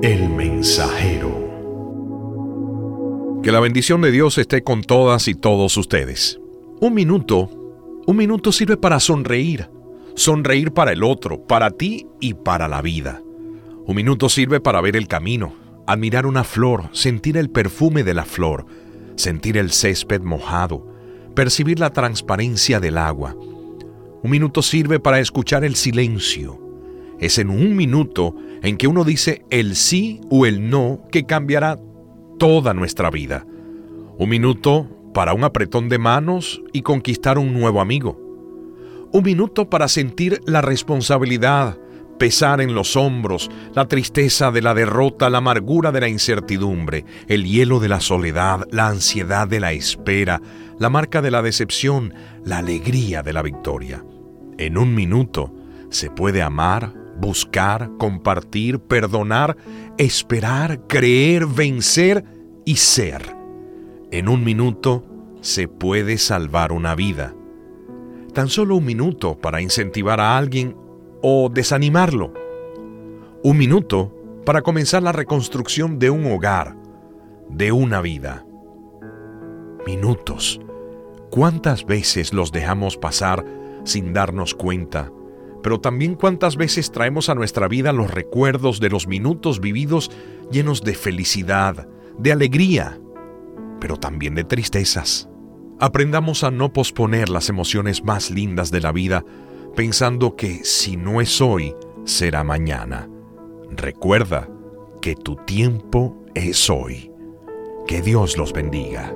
El mensajero. Que la bendición de Dios esté con todas y todos ustedes. Un minuto, un minuto sirve para sonreír. Sonreír para el otro, para ti y para la vida. Un minuto sirve para ver el camino, admirar una flor, sentir el perfume de la flor, sentir el césped mojado, percibir la transparencia del agua. Un minuto sirve para escuchar el silencio. Es en un minuto en que uno dice el sí o el no que cambiará toda nuestra vida. Un minuto para un apretón de manos y conquistar un nuevo amigo. Un minuto para sentir la responsabilidad, pesar en los hombros, la tristeza de la derrota, la amargura de la incertidumbre, el hielo de la soledad, la ansiedad de la espera, la marca de la decepción, la alegría de la victoria. En un minuto se puede amar, buscar, compartir, perdonar, esperar, creer, vencer y ser. En un minuto se puede salvar una vida. Tan solo un minuto para incentivar a alguien o desanimarlo. Un minuto para comenzar la reconstrucción de un hogar, de una vida. Minutos. ¿Cuántas veces los dejamos pasar sin darnos cuenta? Pero también cuántas veces traemos a nuestra vida los recuerdos de los minutos vividos llenos de felicidad, de alegría, pero también de tristezas. Aprendamos a no posponer las emociones más lindas de la vida pensando que si no es hoy, será mañana. Recuerda que tu tiempo es hoy. Que Dios los bendiga.